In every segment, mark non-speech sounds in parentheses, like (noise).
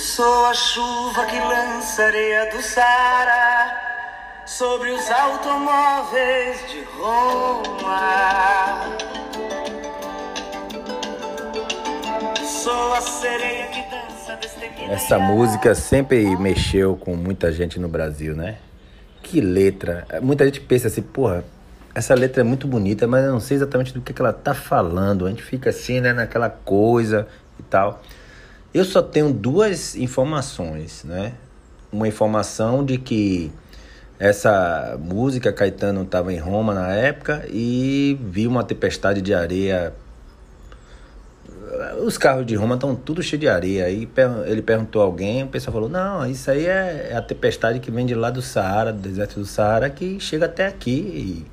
sou a chuva que lança areia do Sara sobre os automóveis de Roma. Sou a sereia que dança destemida. Essa música sempre mexeu com muita gente no Brasil, né? Que letra. Muita gente pensa assim, porra, essa letra é muito bonita, mas eu não sei exatamente do que, que ela tá falando. A gente fica assim, né, naquela coisa e tal. Eu só tenho duas informações, né? Uma informação de que essa música, Caetano estava em Roma na época e viu uma tempestade de areia. Os carros de Roma estão tudo cheio de areia. Aí ele perguntou a alguém, o pessoal falou: Não, isso aí é a tempestade que vem de lá do Saara, do deserto do Saara, que chega até aqui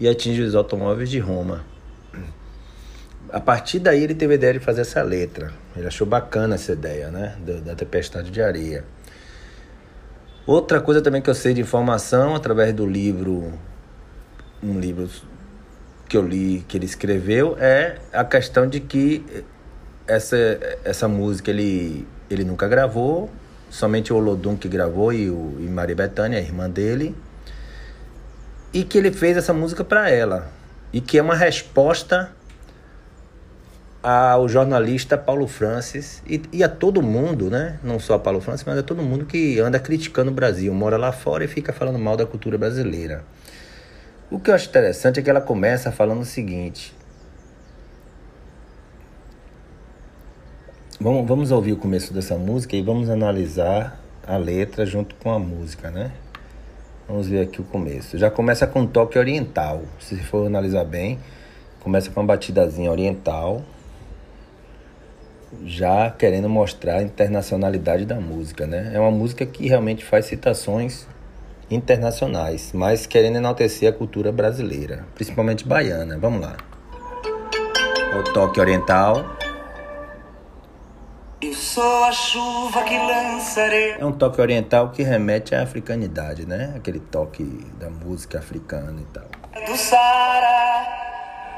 e, e atinge os automóveis de Roma. A partir daí ele teve a ideia de fazer essa letra. Ele achou bacana essa ideia, né? Da, da tempestade de areia. Outra coisa também que eu sei de informação através do livro, um livro que eu li que ele escreveu, é a questão de que essa, essa música ele, ele nunca gravou, somente o Olodum que gravou e, o, e Maria Bethânia, a irmã dele, e que ele fez essa música para ela, e que é uma resposta ao jornalista Paulo Francis e, e, a todo mundo, né? Não só a Paulo Francis, mas a todo mundo que anda criticando o Brasil, mora lá fora e fica falando mal da cultura brasileira. O que eu acho interessante é que ela começa falando o seguinte. Vamos, vamos ouvir o começo dessa música e vamos analisar a letra junto com a música, né? Vamos ver aqui o começo. Já começa com um toque oriental. Se for analisar bem, começa com uma batidazinha oriental, já querendo mostrar a internacionalidade da música, né? É uma música que realmente faz citações internacionais, mas querendo enaltecer a cultura brasileira, principalmente baiana. Vamos lá. O toque oriental. Eu sou a chuva que lançarei. É um toque oriental que remete à africanidade, né? Aquele toque da música africana e tal. Do Sara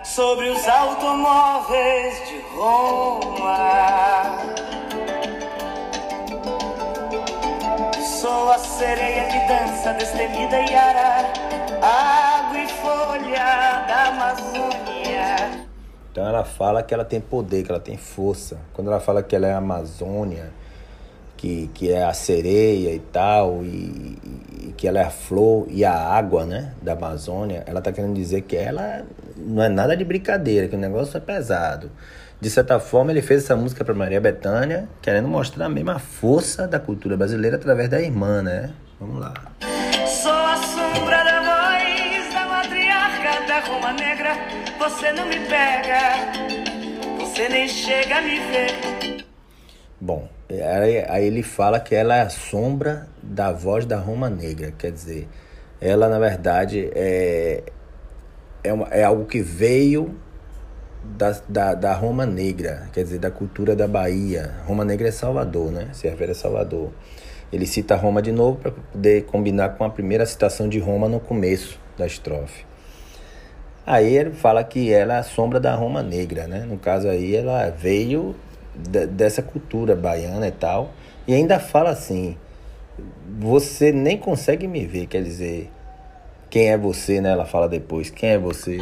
sobre os automóveis de Roma. Sou a sereia que dança destemida e ara, água e folha da Amazônia. Então ela fala que ela tem poder, que ela tem força. Quando ela fala que ela é Amazônia, que, que é a sereia e tal, e, e, que ela é a flor e a água, né, da Amazônia, ela tá querendo dizer que ela não é nada de brincadeira, que o negócio é pesado. De certa forma, ele fez essa música para Maria Bethânia, querendo mostrar a mesma força da cultura brasileira através da irmã, né? Vamos lá. Sou a sombra da voz da matriarca da Roma Negra. Você não me pega, você nem chega a me ver. Bom, Aí ele fala que ela é a sombra da voz da Roma Negra, quer dizer, ela na verdade é, é, uma, é algo que veio da, da, da Roma Negra, quer dizer, da cultura da Bahia. Roma Negra é Salvador, né? Se refere a Salvador. Ele cita Roma de novo para poder combinar com a primeira citação de Roma no começo da estrofe. Aí ele fala que ela é a sombra da Roma Negra, né? No caso aí, ela veio dessa cultura baiana e tal. E ainda fala assim: você nem consegue me ver, quer dizer, quem é você, né? Ela fala depois: quem é você?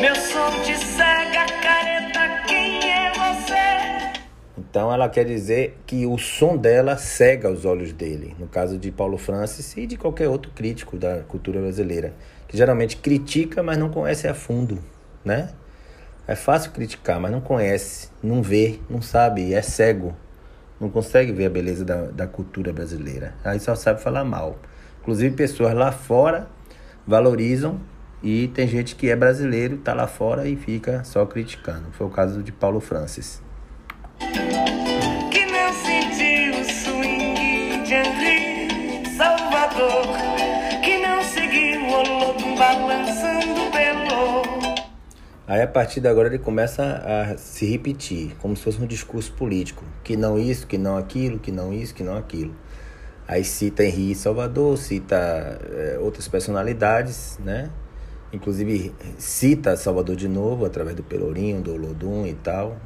Meu som te cega, careta, quem é você? Então ela quer dizer que o som dela cega os olhos dele, no caso de Paulo Francis e de qualquer outro crítico da cultura brasileira, que geralmente critica, mas não conhece a fundo, né? É fácil criticar, mas não conhece, não vê, não sabe, é cego. Não consegue ver a beleza da, da cultura brasileira. Aí só sabe falar mal. Inclusive, pessoas lá fora valorizam e tem gente que é brasileiro, tá lá fora e fica só criticando. Foi o caso de Paulo Francis. Aí a partir de agora ele começa a se repetir, como se fosse um discurso político, que não isso, que não aquilo, que não isso, que não aquilo. Aí cita Henri Salvador, cita é, outras personalidades, né? Inclusive cita Salvador de novo, através do Pelourinho, do Olodum e tal.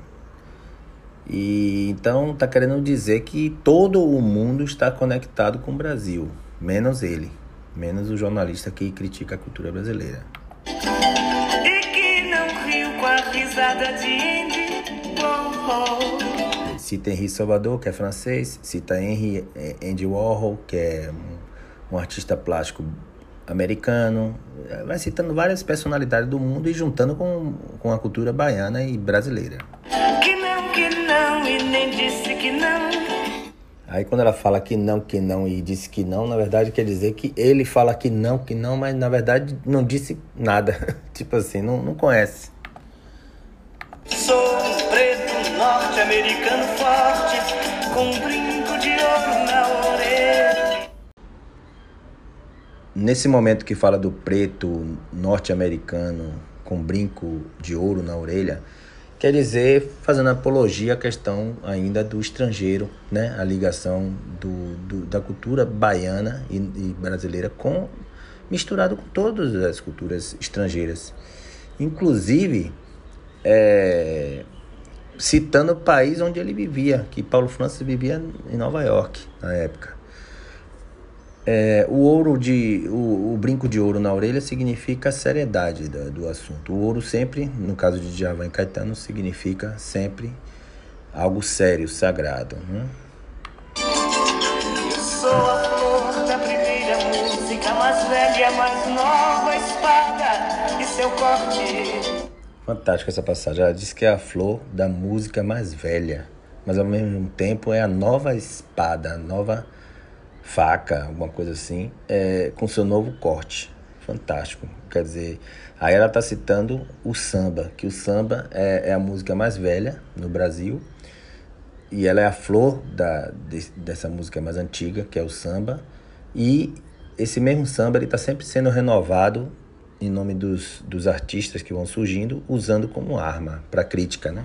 E então está querendo dizer que todo o mundo está conectado com o Brasil, menos ele, menos o jornalista que critica a cultura brasileira. Cita Henri Salvador, que é francês, cita Henry, eh, Andy Warhol, que é um, um artista plástico americano, vai citando várias personalidades do mundo e juntando com, com a cultura baiana e brasileira. Que não, que não, e nem disse que não. Aí quando ela fala que não, que não e disse que não, na verdade quer dizer que ele fala que não, que não, mas na verdade não disse nada. (laughs) tipo assim, não, não conhece. Sou um preto norte-americano forte, com um brinco de ouro na orelha. Nesse momento que fala do preto norte-americano com brinco de ouro na orelha, quer dizer, fazendo apologia à questão ainda do estrangeiro, né? a ligação do, do da cultura baiana e, e, brasileira com misturado com todas as culturas estrangeiras. Inclusive, é, citando o país onde ele vivia, que Paulo Francis vivia em Nova York na época. É, o ouro de o, o, brinco de ouro na orelha significa a seriedade do, do assunto. O ouro sempre, no caso de Djavan e Caetano, significa sempre algo sério, sagrado. Né? Sou a primeira mais velha, mais nova espada e seu corte Fantástica essa passagem. Ela diz que é a flor da música mais velha, mas ao mesmo tempo é a nova espada, a nova faca, alguma coisa assim, é, com seu novo corte. Fantástico. Quer dizer, aí ela está citando o samba, que o samba é, é, a música mais velha no Brasil e ela é a flor da, de, dessa música mais antiga, que é o samba. E esse mesmo samba está sempre sendo renovado em nome dos, dos artistas que vão surgindo, usando como arma para crítica, né?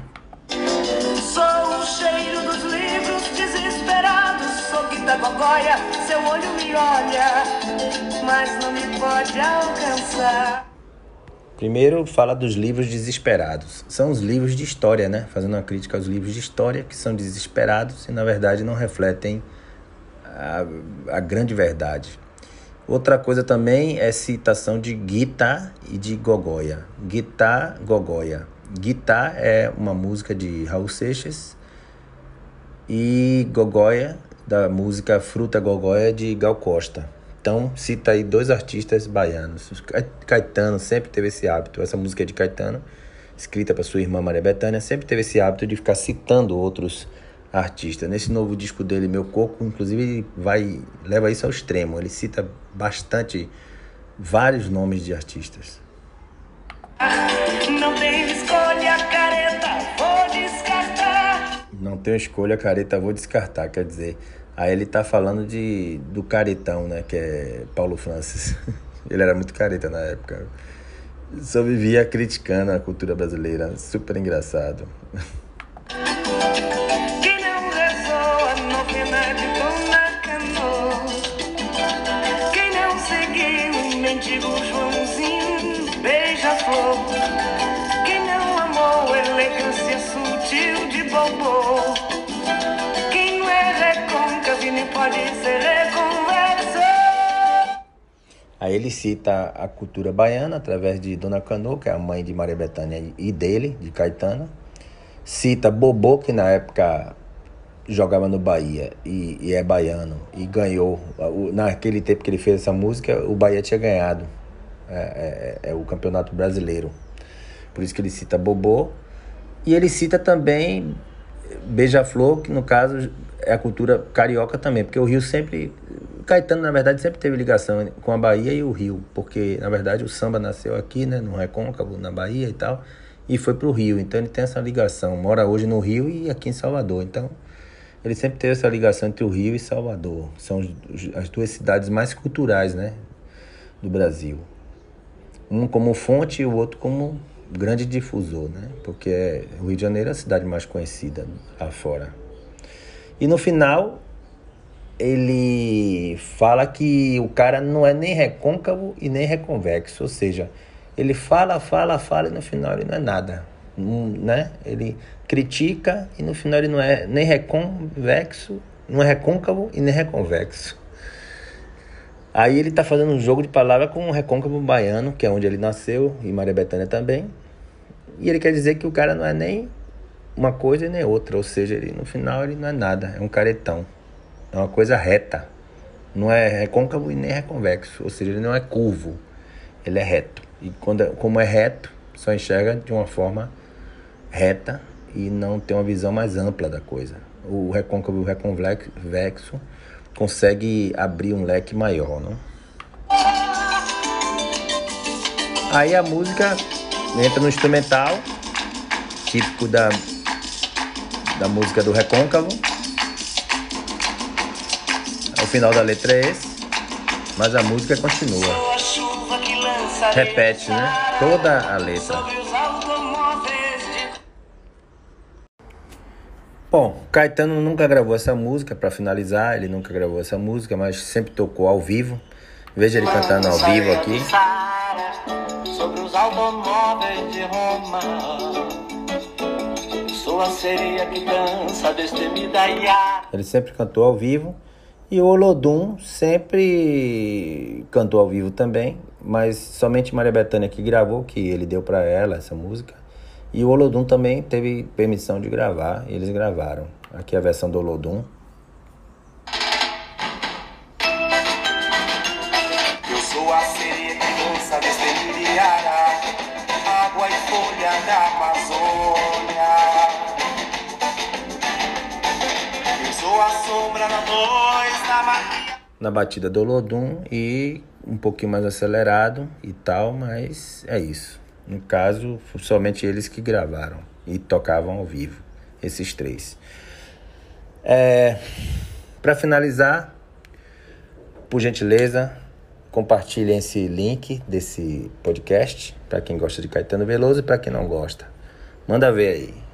Sou o cheiro dos livros desesperados, sou Guita Gogóia, seu olho me olha, mas não me pode alcançar. Primeiro fala dos livros desesperados. São os livros de história, né? Fazendo uma crítica aos livros de história que são desesperados e na verdade não refletem a, a grande verdade. Outra coisa também é citação de Gita e de Gogoia. Gita, Gogoia. Gita é uma música de Raul Seixas e Gogoia, da música Fruta Gogoia de Gal Costa. Então, cita aí dois artistas baianos. Caetano sempre teve esse hábito. Essa música é de Caetano, escrita para sua irmã Maria Bethânia, sempre teve esse hábito de ficar citando outros artistas artista. Nesse novo disco dele, Meu Coco, inclusive, ele vai leva isso ao extremo. Ele cita bastante vários nomes de artistas. Não tenho escolha, careta, vou descartar. Não tenho escolha, careta, vou descartar. Quer dizer, aí ele tá falando de do caretão, né? Que é Paulo Francis. (laughs) Ele era muito careta na época. Só vivia criticando a cultura brasileira. Super engraçado. (laughs) Aí ele cita a cultura baiana através de Dona Cano, que é a mãe de Maria Bethânia e dele, de Caetano. Cita Bobô, que na época jogava no Bahia e, e, é baiano e ganhou. Naquele tempo que ele fez essa música, o Bahia tinha ganhado é, é, é o campeonato brasileiro. Por isso que ele cita Bobô. E ele cita também Beija-Flor, que no caso é a cultura carioca também, porque o Rio sempre. Caetano, na verdade, sempre teve ligação com a Bahia e o Rio, porque na verdade o samba nasceu aqui, né, no Recôncavo, na Bahia e tal, e foi pro Rio. Então ele tem essa ligação. Mora hoje no Rio e aqui em Salvador. Então ele sempre teve essa ligação entre o Rio e Salvador. São as duas cidades mais culturais, né, do Brasil. Um como fonte e o outro como grande difusor, né? Porque o Rio de Janeiro é a cidade mais conhecida lá fora. E no final, ele fala que o cara não é nem recôncavo e nem reconvexo, ou seja, ele fala, fala, fala e no final ele não é nada. né? Ele critica e no final ele não é nem reconvexo, não é recôncavo e nem reconvexo. Aí ele está fazendo um jogo de palavras com o recôncavo baiano, que é onde ele nasceu, e Maria Bethânia também. E ele quer dizer que o cara não é nem uma coisa e nem outra, ou seja, ele, no final ele não é nada, é um caretão. É uma coisa reta. Não é recôncavo e nem reconvexo, ou seja, ele não é curvo, ele é reto. E quando, como é reto, só enxerga de uma forma reta e não tem uma visão mais ampla da coisa. O recôncavo e o reconvexo consegue abrir um leque maior, não? Aí a música entra no instrumental, típico da, da música do recôncavo. O final da letra é esse, mas a música continua. Repete, né? Toda a letra. Bom, Caetano nunca gravou essa música, para finalizar, ele nunca gravou essa música, mas sempre tocou ao vivo. Veja ele cantando ao vivo aqui. Sobre os automóveis de Roma. Sou a sereia que dança destemida Ele sempre cantou ao vivo. E o Olodum sempre cantou ao vivo também, mas somente Maria Bethânia que gravou, que ele deu para ela essa música. E o Olodum também teve permissão de gravar, e eles gravaram. Aqui a versão do Olodum. Eu sou a sereia que dança água e folha da Amazônia. Sou a sombra na noite da Maria. Na batida do Olodum e um pouquinho mais acelerado e tal, mas é isso. No caso, somente eles que gravaram e tocavam ao vivo, esses três. É, Para finalizar, por gentileza, compartilhem esse link desse podcast para quem gosta de Caetano Veloso e para quem não gosta. Manda ver aí.